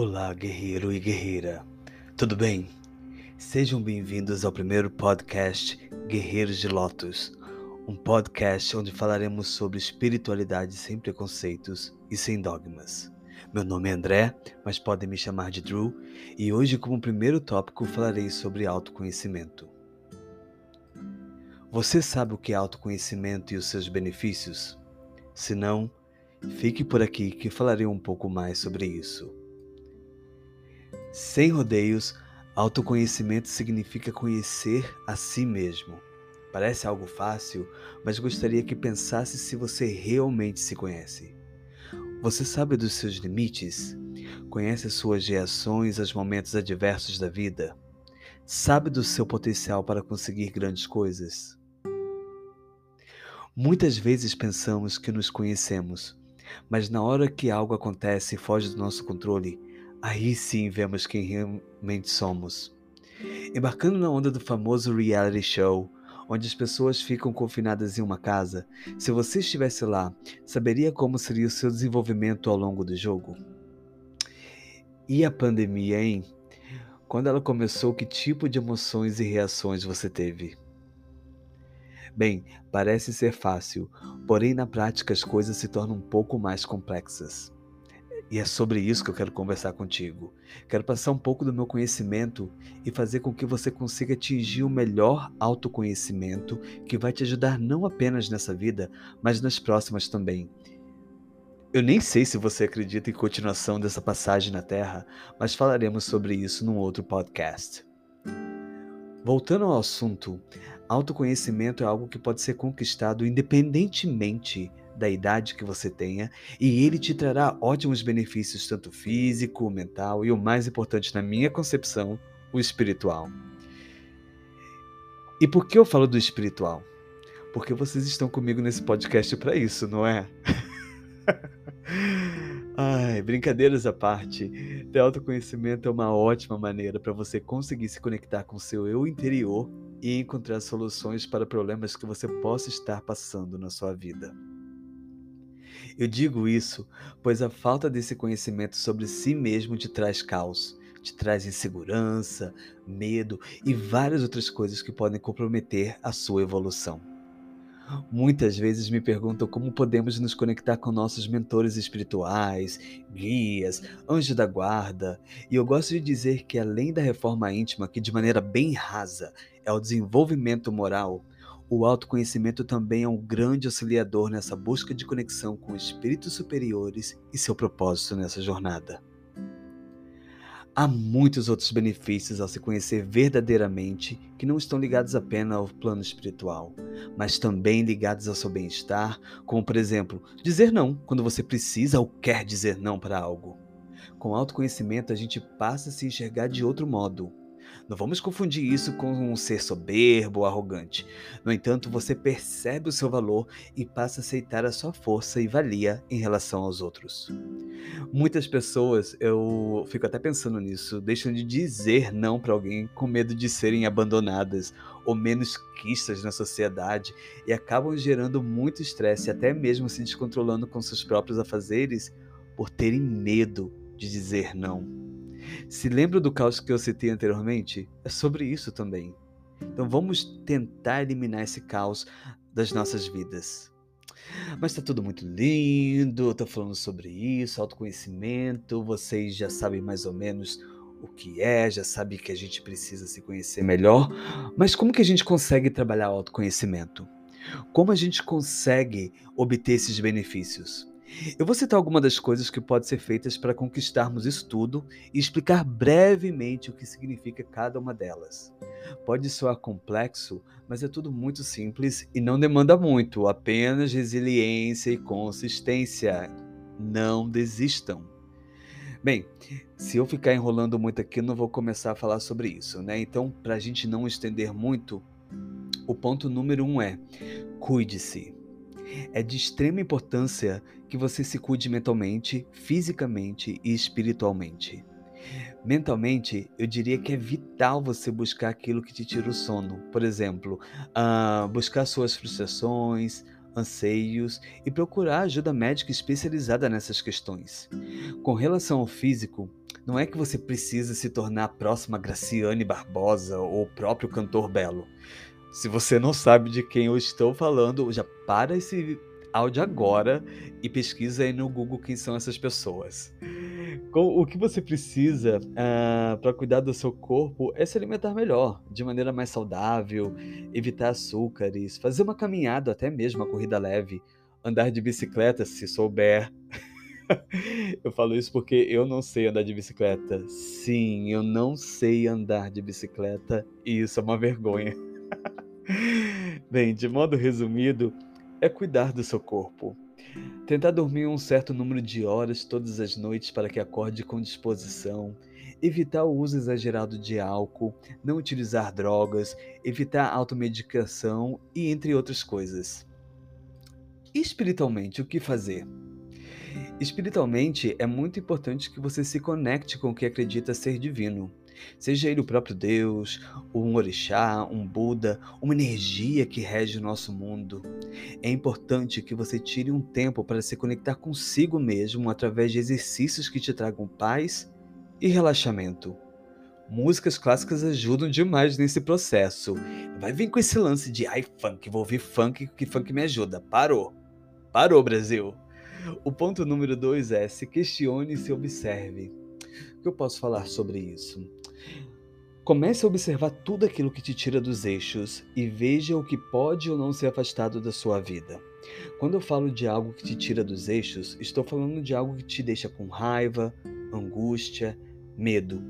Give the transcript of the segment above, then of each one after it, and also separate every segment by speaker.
Speaker 1: Olá, guerreiro e guerreira. Tudo bem? Sejam bem-vindos ao primeiro podcast Guerreiros de Lotus, um podcast onde falaremos sobre espiritualidade sem preconceitos e sem dogmas. Meu nome é André, mas podem me chamar de Drew, e hoje, como primeiro tópico, falarei sobre autoconhecimento. Você sabe o que é autoconhecimento e os seus benefícios? Se não, fique por aqui que falarei um pouco mais sobre isso. Sem rodeios, autoconhecimento significa conhecer a si mesmo. Parece algo fácil, mas gostaria que pensasse se você realmente se conhece. Você sabe dos seus limites? Conhece suas reações aos momentos adversos da vida? Sabe do seu potencial para conseguir grandes coisas? Muitas vezes pensamos que nos conhecemos, mas na hora que algo acontece e foge do nosso controle, aí sim vemos quem realmente somos. Embarcando na onda do famoso reality show, onde as pessoas ficam confinadas em uma casa, se você estivesse lá, saberia como seria o seu desenvolvimento ao longo do jogo? E a pandemia, hein? Quando ela começou, que tipo de emoções e reações você teve? Bem, parece ser fácil, porém na prática as coisas se tornam um pouco mais complexas. E é sobre isso que eu quero conversar contigo. Quero passar um pouco do meu conhecimento e fazer com que você consiga atingir o melhor autoconhecimento que vai te ajudar não apenas nessa vida, mas nas próximas também. Eu nem sei se você acredita em continuação dessa passagem na Terra, mas falaremos sobre isso num outro podcast. Voltando ao assunto, autoconhecimento é algo que pode ser conquistado independentemente da idade que você tenha, e ele te trará ótimos benefícios, tanto físico, mental e o mais importante na minha concepção, o espiritual. E por que eu falo do espiritual? Porque vocês estão comigo nesse podcast para isso, não é? Ai, brincadeiras à parte, ter autoconhecimento é uma ótima maneira para você conseguir se conectar com seu eu interior e encontrar soluções para problemas que você possa estar passando na sua vida. Eu digo isso pois a falta desse conhecimento sobre si mesmo te traz caos, te traz insegurança, medo e várias outras coisas que podem comprometer a sua evolução. Muitas vezes me perguntam como podemos nos conectar com nossos mentores espirituais, guias, anjos da guarda, e eu gosto de dizer que além da reforma íntima, que de maneira bem rasa é o desenvolvimento moral, o autoconhecimento também é um grande auxiliador nessa busca de conexão com espíritos superiores e seu propósito nessa jornada. Há muitos outros benefícios ao se conhecer verdadeiramente que não estão ligados apenas ao plano espiritual, mas também ligados ao seu bem-estar, como por exemplo, dizer não quando você precisa ou quer dizer não para algo. Com autoconhecimento, a gente passa a se enxergar de outro modo, não vamos confundir isso com um ser soberbo ou arrogante. No entanto, você percebe o seu valor e passa a aceitar a sua força e valia em relação aos outros. Muitas pessoas, eu fico até pensando nisso, deixam de dizer não para alguém com medo de serem abandonadas ou menos quistas na sociedade e acabam gerando muito estresse, até mesmo se descontrolando com seus próprios afazeres por terem medo de dizer não. Se lembra do caos que eu citei anteriormente? É sobre isso também. Então vamos tentar eliminar esse caos das nossas vidas. Mas tá tudo muito lindo, eu tô falando sobre isso, autoconhecimento, vocês já sabem mais ou menos o que é, já sabem que a gente precisa se conhecer melhor, mas como que a gente consegue trabalhar o autoconhecimento? Como a gente consegue obter esses benefícios? Eu vou citar algumas das coisas que podem ser feitas para conquistarmos isso tudo e explicar brevemente o que significa cada uma delas. Pode soar complexo, mas é tudo muito simples e não demanda muito, apenas resiliência e consistência. Não desistam. Bem, se eu ficar enrolando muito aqui, não vou começar a falar sobre isso, né? Então, para a gente não estender muito, o ponto número um é: cuide-se. É de extrema importância que você se cuide mentalmente, fisicamente e espiritualmente. Mentalmente, eu diria que é vital você buscar aquilo que te tira o sono. Por exemplo, uh, buscar suas frustrações, anseios e procurar ajuda médica especializada nessas questões. Com relação ao físico, Não é que você precisa se tornar a próxima Graciane Barbosa ou o próprio cantor Belo. Se você não sabe de quem eu estou falando, já para esse áudio agora e pesquisa aí no Google quem são essas pessoas. O que você precisa uh, ah, para cuidar do seu corpo é se alimentar melhor, de maneira mais saudável, evitar açúcares, fazer uma caminhada, até mesmo uma corrida leve, andar de bicicleta se souber. eu falo isso porque eu não sei andar de bicicleta. Sim, eu não sei andar de bicicleta e isso é uma vergonha. Bem, de modo resumido, é cuidar do seu corpo. Tentar dormir um certo número de horas todas as noites para que acorde com disposição. Evitar o uso exagerado de álcool, não utilizar drogas, evitar automedicação e entre outras coisas. Espiritualmente, o que fazer? Espiritualmente, é muito importante que você se conecte com o que acredita ser divino. Seja ele o próprio Deus, um orixá, um Buda, uma energia que rege o nosso mundo. É importante que você tire um tempo para se conectar consigo mesmo através de exercícios que te tragam paz e relaxamento. Músicas clássicas ajudam demais nesse processo. Vai vir com esse lance de ai funk, vou ouvir funk, que funk me ajuda. Parou. Parou, Brasil. O ponto número dois é se questione e se observe. O que eu posso falar sobre isso? Comece a observar tudo aquilo que te tira dos eixos e veja o que pode ou não ser afastado da sua vida. Quando eu falo de algo que te tira dos eixos, estou falando de algo que te deixa com raiva, angústia, medo.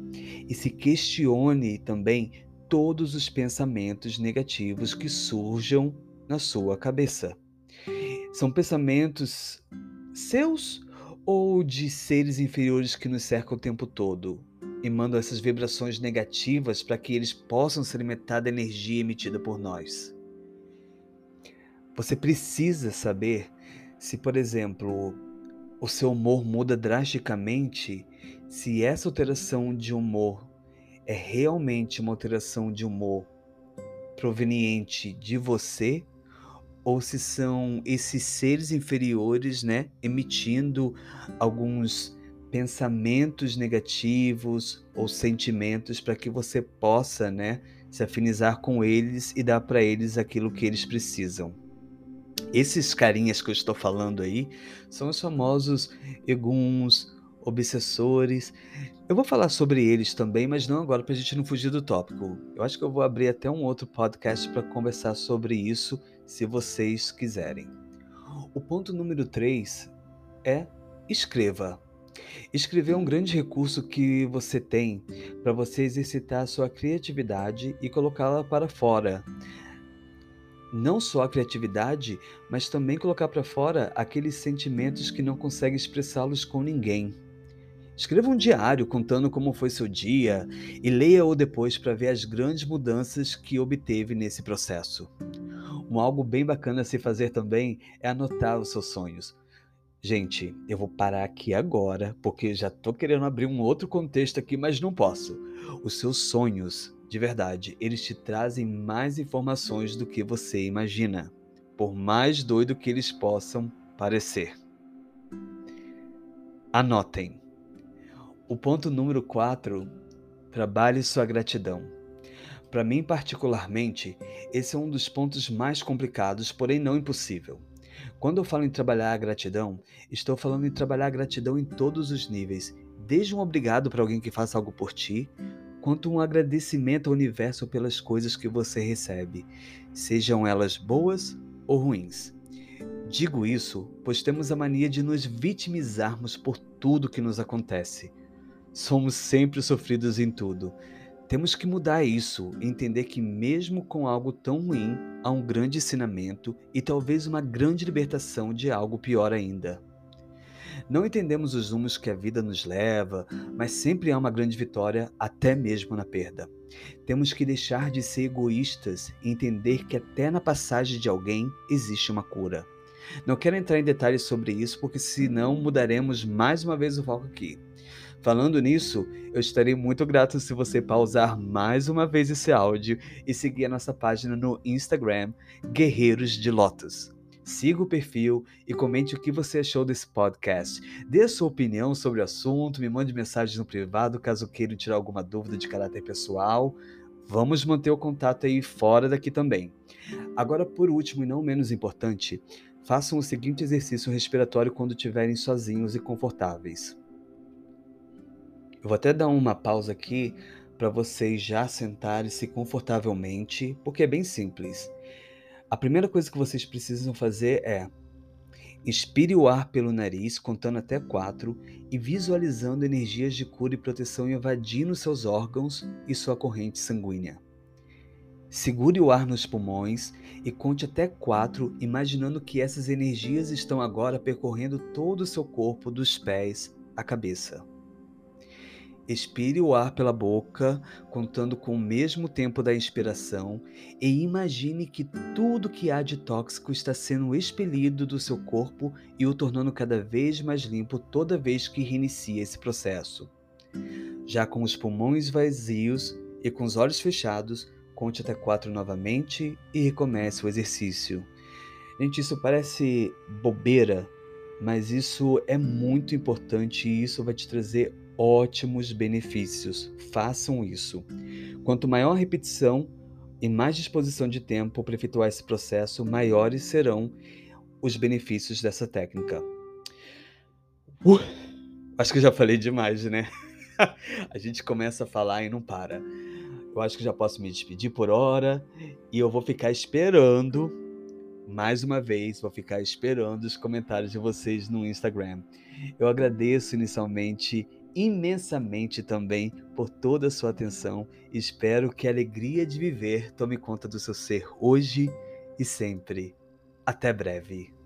Speaker 1: E se questione também todos os pensamentos negativos que surjam na sua cabeça. São pensamentos seus ou de seres inferiores que nos cercam o tempo todo? E mandam essas vibrações negativas para que eles possam se alimentar da energia emitida por nós. Você precisa saber se, por exemplo, o seu humor muda drasticamente, se essa alteração de humor é realmente uma alteração de humor proveniente de você ou se são esses seres inferiores, né, emitindo alguns pensamentos negativos ou sentimentos para que você possa, né, se afinizar com eles e dar para eles aquilo que eles precisam. Esses carinhas que eu estou falando aí são os famosos eguns, obsessores. Eu vou falar sobre eles também, mas não agora para a gente não fugir do tópico. Eu acho que eu vou abrir até um outro podcast para conversar sobre isso, se vocês quiserem. O ponto número 3 é escreva. Escrever é um grande recurso que você tem para você exercitar a sua criatividade e colocá-la para fora. Não só a criatividade, mas também colocar para fora aqueles sentimentos que não consegue expressá-los com ninguém. Escreva um diário contando como foi seu dia e leia-o depois para ver as grandes mudanças que obteve nesse processo. Um algo bem bacana a se fazer também é anotar os seus sonhos. Gente, eu vou parar aqui agora, porque já tô querendo abrir um outro contexto aqui, mas não posso. Os seus sonhos, de verdade, eles te trazem mais informações do que você imagina, por mais doido que eles possam parecer. Anotem. O ponto número 4, trabalhe sua gratidão. Para mim, particularmente, esse é um dos pontos mais complicados, porém não impossível. Quando eu falo em trabalhar a gratidão, estou falando em trabalhar a gratidão em todos os níveis, desde um obrigado para alguém que faça algo por ti, quanto um agradecimento ao universo pelas coisas que você recebe, sejam elas boas ou ruins. Digo isso pois temos a mania de nos vitimizarmos por tudo que nos acontece. Somos sempre sofridos em tudo. Temos que mudar isso, entender que, mesmo com algo tão ruim, há um grande ensinamento e talvez uma grande libertação de algo pior ainda. Não entendemos os rumos que a vida nos leva, mas sempre há uma grande vitória, até mesmo na perda. Temos que deixar de ser egoístas e entender que até na passagem de alguém existe uma cura. Não quero entrar em detalhes sobre isso, porque senão mudaremos mais uma vez o foco aqui. Falando nisso, eu estarei muito grato se você pausar mais uma vez esse áudio e seguir a nossa página no Instagram, Guerreiros de Lotus. siga o perfil e comente o que você achou desse podcast. Dê sua opinião sobre o assunto, me mande mensagem no privado caso queira tirar alguma dúvida de caráter pessoal. Vamos manter o contato aí fora daqui também. Agora, por último e não menos importante, façam o seguinte exercício respiratório quando estiverem sozinhos e confortáveis. Eu vou até dar uma pausa aqui para vocês já sentarem-se confortavelmente, porque é bem simples. A primeira coisa que vocês precisam fazer é inspire o ar pelo nariz, contando até quatro e visualizando energias de cura e proteção invadindo seus órgãos e sua corrente sanguínea. Segure o ar nos pulmões e conte até quatro, imaginando que essas energias estão agora percorrendo todo o seu corpo, dos pés à cabeça. Expire o ar pela boca, contando com o mesmo tempo da inspiração, e imagine que tudo que há de tóxico está sendo expelido do seu corpo e o tornando cada vez mais limpo toda vez que reinicia esse processo. Já com os pulmões vazios e com os olhos fechados, conte até quatro novamente e recomece o exercício. Gente, isso parece bobeira, mas isso é muito importante e isso vai te trazer ótimos benefícios. Façam isso. Quanto maior a repetição e mais disposição de tempo para efetuar esse processo, maiores serão os benefícios dessa técnica. Uh, acho que já falei demais, né? a gente começa a falar e não para. Eu acho que já posso me despedir por hora e eu vou ficar esperando mais uma vez, vou ficar esperando os comentários de vocês no Instagram. Eu agradeço inicialmente imensamente também por toda a sua atenção espero que a alegria de viver tome conta do seu ser hoje e sempre. Até breve.